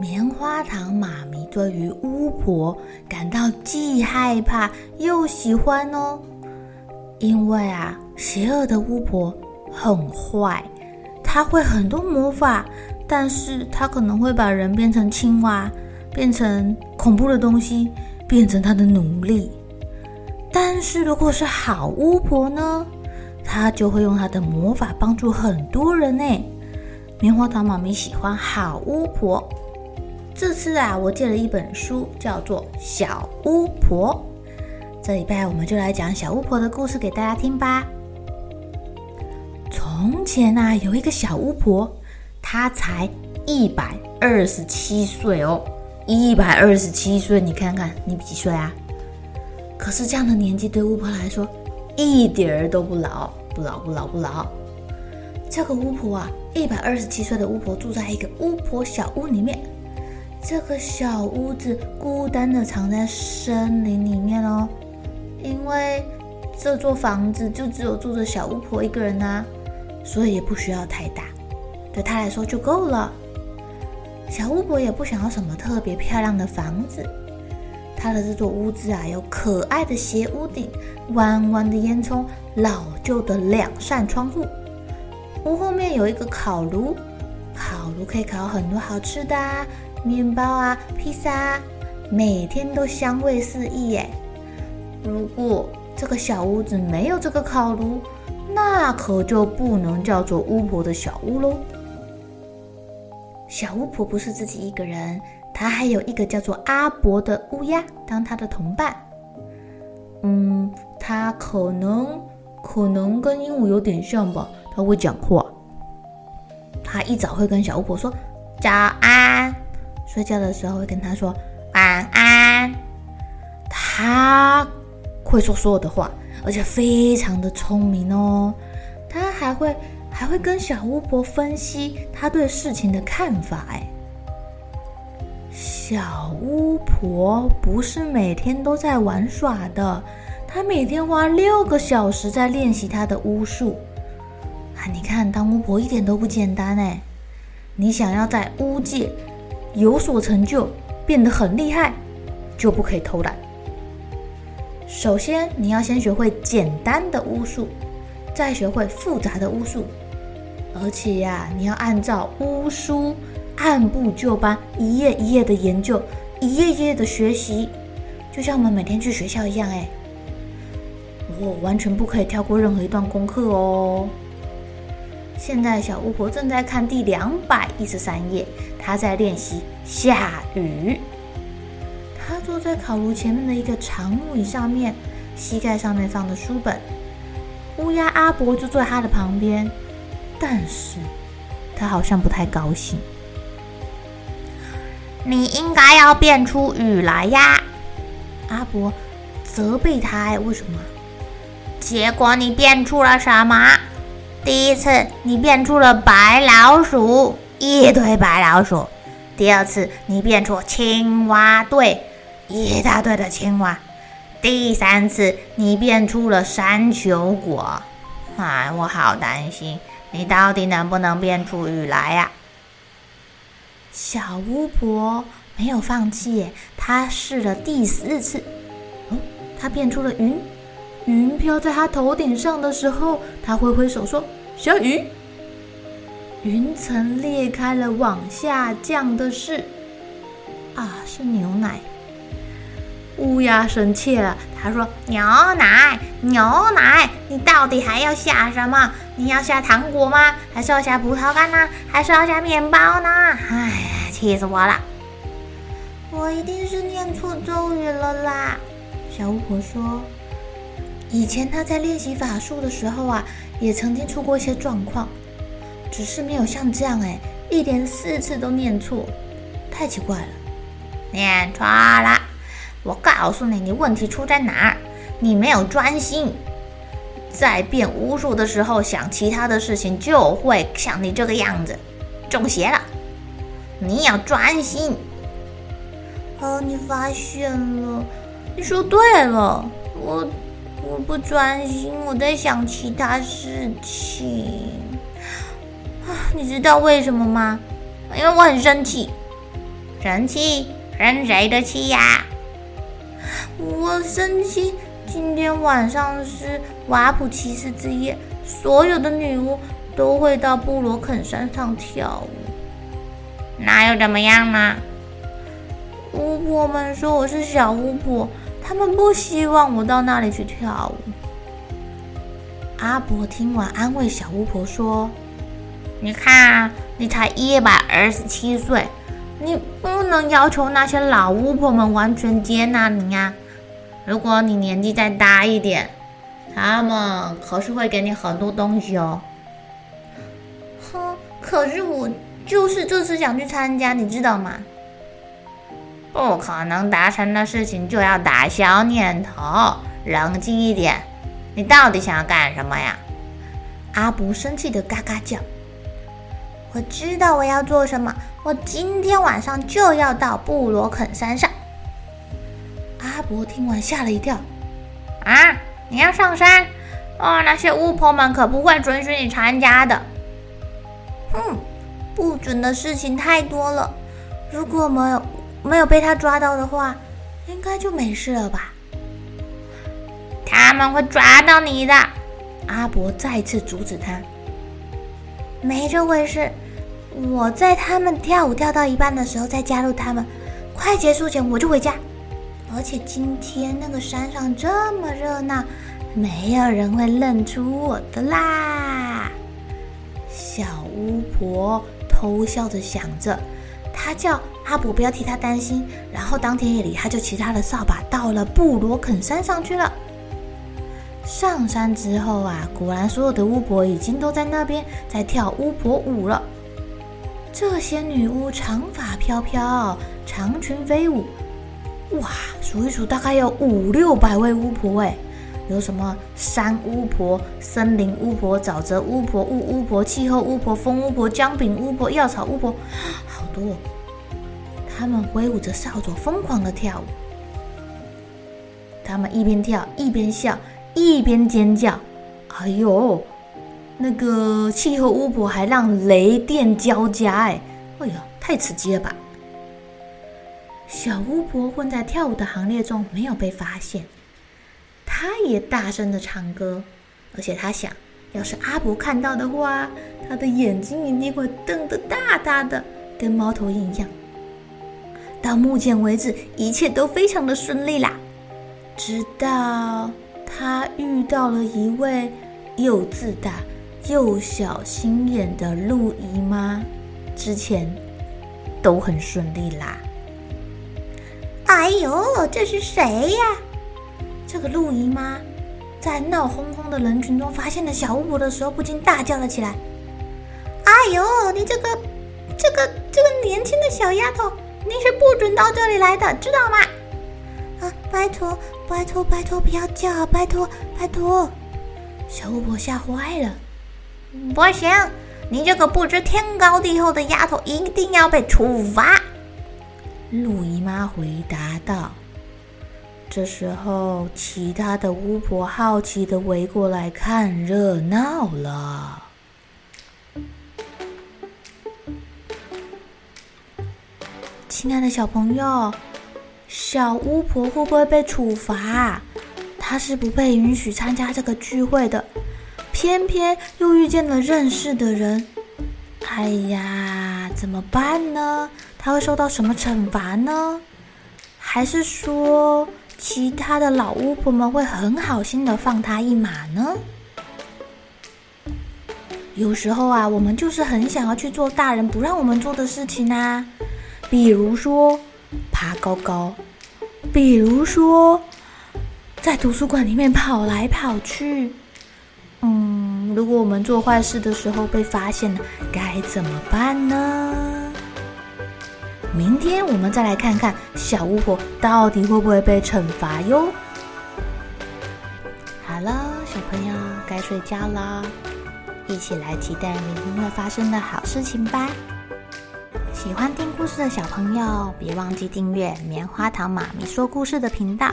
棉花糖妈咪对于巫婆感到既害怕又喜欢哦，因为啊，邪恶的巫婆很坏，她会很多魔法，但是她可能会把人变成青蛙，变成恐怖的东西，变成她的奴隶。但是如果是好巫婆呢？她就会用她的魔法帮助很多人呢。棉花糖妈咪喜欢好巫婆。这次啊，我借了一本书，叫做《小巫婆》。这礼拜我们就来讲小巫婆的故事给大家听吧。从前啊，有一个小巫婆，她才一百二十七岁哦，一百二十七岁，你看看你几岁啊？可是这样的年纪对巫婆来说，一点儿都不老，不老，不老，不老。这个巫婆啊，一百二十七岁的巫婆住在一个巫婆小屋里面。这个小屋子孤单地藏在森林里面哦，因为这座房子就只有住着小巫婆一个人啊，所以也不需要太大，对她来说就够了。小巫婆也不想要什么特别漂亮的房子。她的这座屋子啊，有可爱的斜屋顶、弯弯的烟囱、老旧的两扇窗户。屋后面有一个烤炉，烤炉可以烤很多好吃的啊，面包啊、披萨啊，每天都香味四溢耶。如果这个小屋子没有这个烤炉，那可就不能叫做巫婆的小屋喽。小巫婆不是自己一个人。她还有一个叫做阿伯的乌鸦当她的同伴。嗯，他可能可能跟鹦鹉有点像吧，它会讲话。它一早会跟小巫婆说早安，睡觉的时候会跟他说晚安。他会说所有的话，而且非常的聪明哦。他还会还会跟小巫婆分析他对事情的看法，哎。小巫婆不是每天都在玩耍的，她每天花六个小时在练习她的巫术。啊，你看，当巫婆一点都不简单哎！你想要在巫界有所成就，变得很厉害，就不可以偷懒。首先，你要先学会简单的巫术，再学会复杂的巫术，而且呀，你要按照巫书。按部就班，一页一页的研究，一页一页的学习，就像我们每天去学校一样。哎，我完全不可以跳过任何一段功课哦。现在小巫婆正在看第两百一十三页，他在练习下雨。他坐在烤炉前面的一个长木椅上面，膝盖上面放着书本。乌鸦阿伯就坐在他的旁边，但是他好像不太高兴。你应该要变出雨来呀，阿伯责备他。哎，为什么？结果你变出了什么？第一次你变出了白老鼠，一堆白老鼠；第二次你变出青蛙队，一大堆的青蛙；第三次你变出了山丘果。哎，我好担心，你到底能不能变出雨来呀？小巫婆没有放弃，她试了第四次。哦，她变出了云，云飘在她头顶上的时候，她挥挥手说：“下雨。”云层裂开了，往下降的是啊，是牛奶。乌鸦生气了，他说：“牛奶，牛奶，你到底还要下什么？你要下糖果吗？还是要下葡萄干呢？还是要下面包呢？哎呀，气死我了！我一定是念错咒语了啦！”小巫婆说：“以前她在练习法术的时候啊，也曾经出过一些状况，只是没有像这样哎，一连四次都念错，太奇怪了，念错了。”我告诉你，你问题出在哪儿？你没有专心，在变巫术的时候想其他的事情，就会像你这个样子中邪了。你要专心。哦，你发现了？你说对了，我我不专心，我在想其他事情。你知道为什么吗？因为我很生气。生气？生谁的气呀？我生气，今天晚上是瓦普齐斯之夜，所有的女巫都会到布罗肯山上跳舞。那又怎么样呢？巫婆们说我是小巫婆，他们不希望我到那里去跳舞。阿伯听完，安慰小巫婆说：“你看，你才一百二十七岁，你不能要求那些老巫婆们完全接纳你呀。”如果你年纪再大一点，他们可是会给你很多东西哦。哼，可是我就是这次想去参加，你知道吗？不可能达成的事情就要打消念头，冷静一点。你到底想要干什么呀？阿布生气的嘎嘎叫。我知道我要做什么，我今天晚上就要到布罗肯山上。阿伯听完吓了一跳，啊！你要上山？哦，那些巫婆们可不会准许你参加的。嗯，不准的事情太多了。如果没有没有被他抓到的话，应该就没事了吧？他们会抓到你的。阿伯再次阻止他，没这回事。我在他们跳舞跳到一半的时候再加入他们，快结束前我就回家。而且今天那个山上这么热闹，没有人会认出我的啦。小巫婆偷笑着想着，她叫阿伯不要替她担心。然后当天夜里，她就骑她的扫把到了布罗肯山上去了。上山之后啊，果然所有的巫婆已经都在那边在跳巫婆舞了。这些女巫长发飘飘，长裙飞舞。哇，数一数，大概有五六百位巫婆哎，有什么山巫婆、森林巫婆、沼泽巫婆、雾巫婆、气候巫婆、风巫婆、姜饼巫婆、药草巫婆，好多。他们挥舞着扫帚，疯狂地跳舞。他们一边跳一边笑，一边尖叫。哎呦，那个气候巫婆还让雷电交加哎，哎呦，太刺激了吧！小巫婆混在跳舞的行列中，没有被发现。她也大声的唱歌，而且她想，要是阿伯看到的话，他的眼睛一定会瞪得大大的，跟猫头鹰一样。到目前为止，一切都非常的顺利啦。直到她遇到了一位又自大又小心眼的陆姨妈，之前都很顺利啦。哎呦，这是谁呀？这个陆姨妈在闹哄哄的人群中发现了小巫婆的时候，不禁大叫了起来：“哎呦，你这个、这个、这个年轻的小丫头，你是不准到这里来的，知道吗？”啊，拜托，拜托，拜托，不要叫，拜托，拜托！小巫婆吓坏了。不行，你这个不知天高地厚的丫头，一定要被处罚。陆姨妈回答道：“这时候，其他的巫婆好奇的围过来看热闹了。亲爱的小朋友，小巫婆会不会被处罚？她是不被允许参加这个聚会的，偏偏又遇见了认识的人。哎呀，怎么办呢？”他会受到什么惩罚呢？还是说其他的老巫婆们会很好心的放他一马呢？有时候啊，我们就是很想要去做大人不让我们做的事情啊，比如说爬高高，比如说在图书馆里面跑来跑去。如果我们做坏事的时候被发现了，该怎么办呢？明天我们再来看看小巫婆到底会不会被惩罚哟。好了，小朋友该睡觉了，一起来期待明天会发生的好事情吧。喜欢听故事的小朋友，别忘记订阅棉花糖妈咪说故事的频道。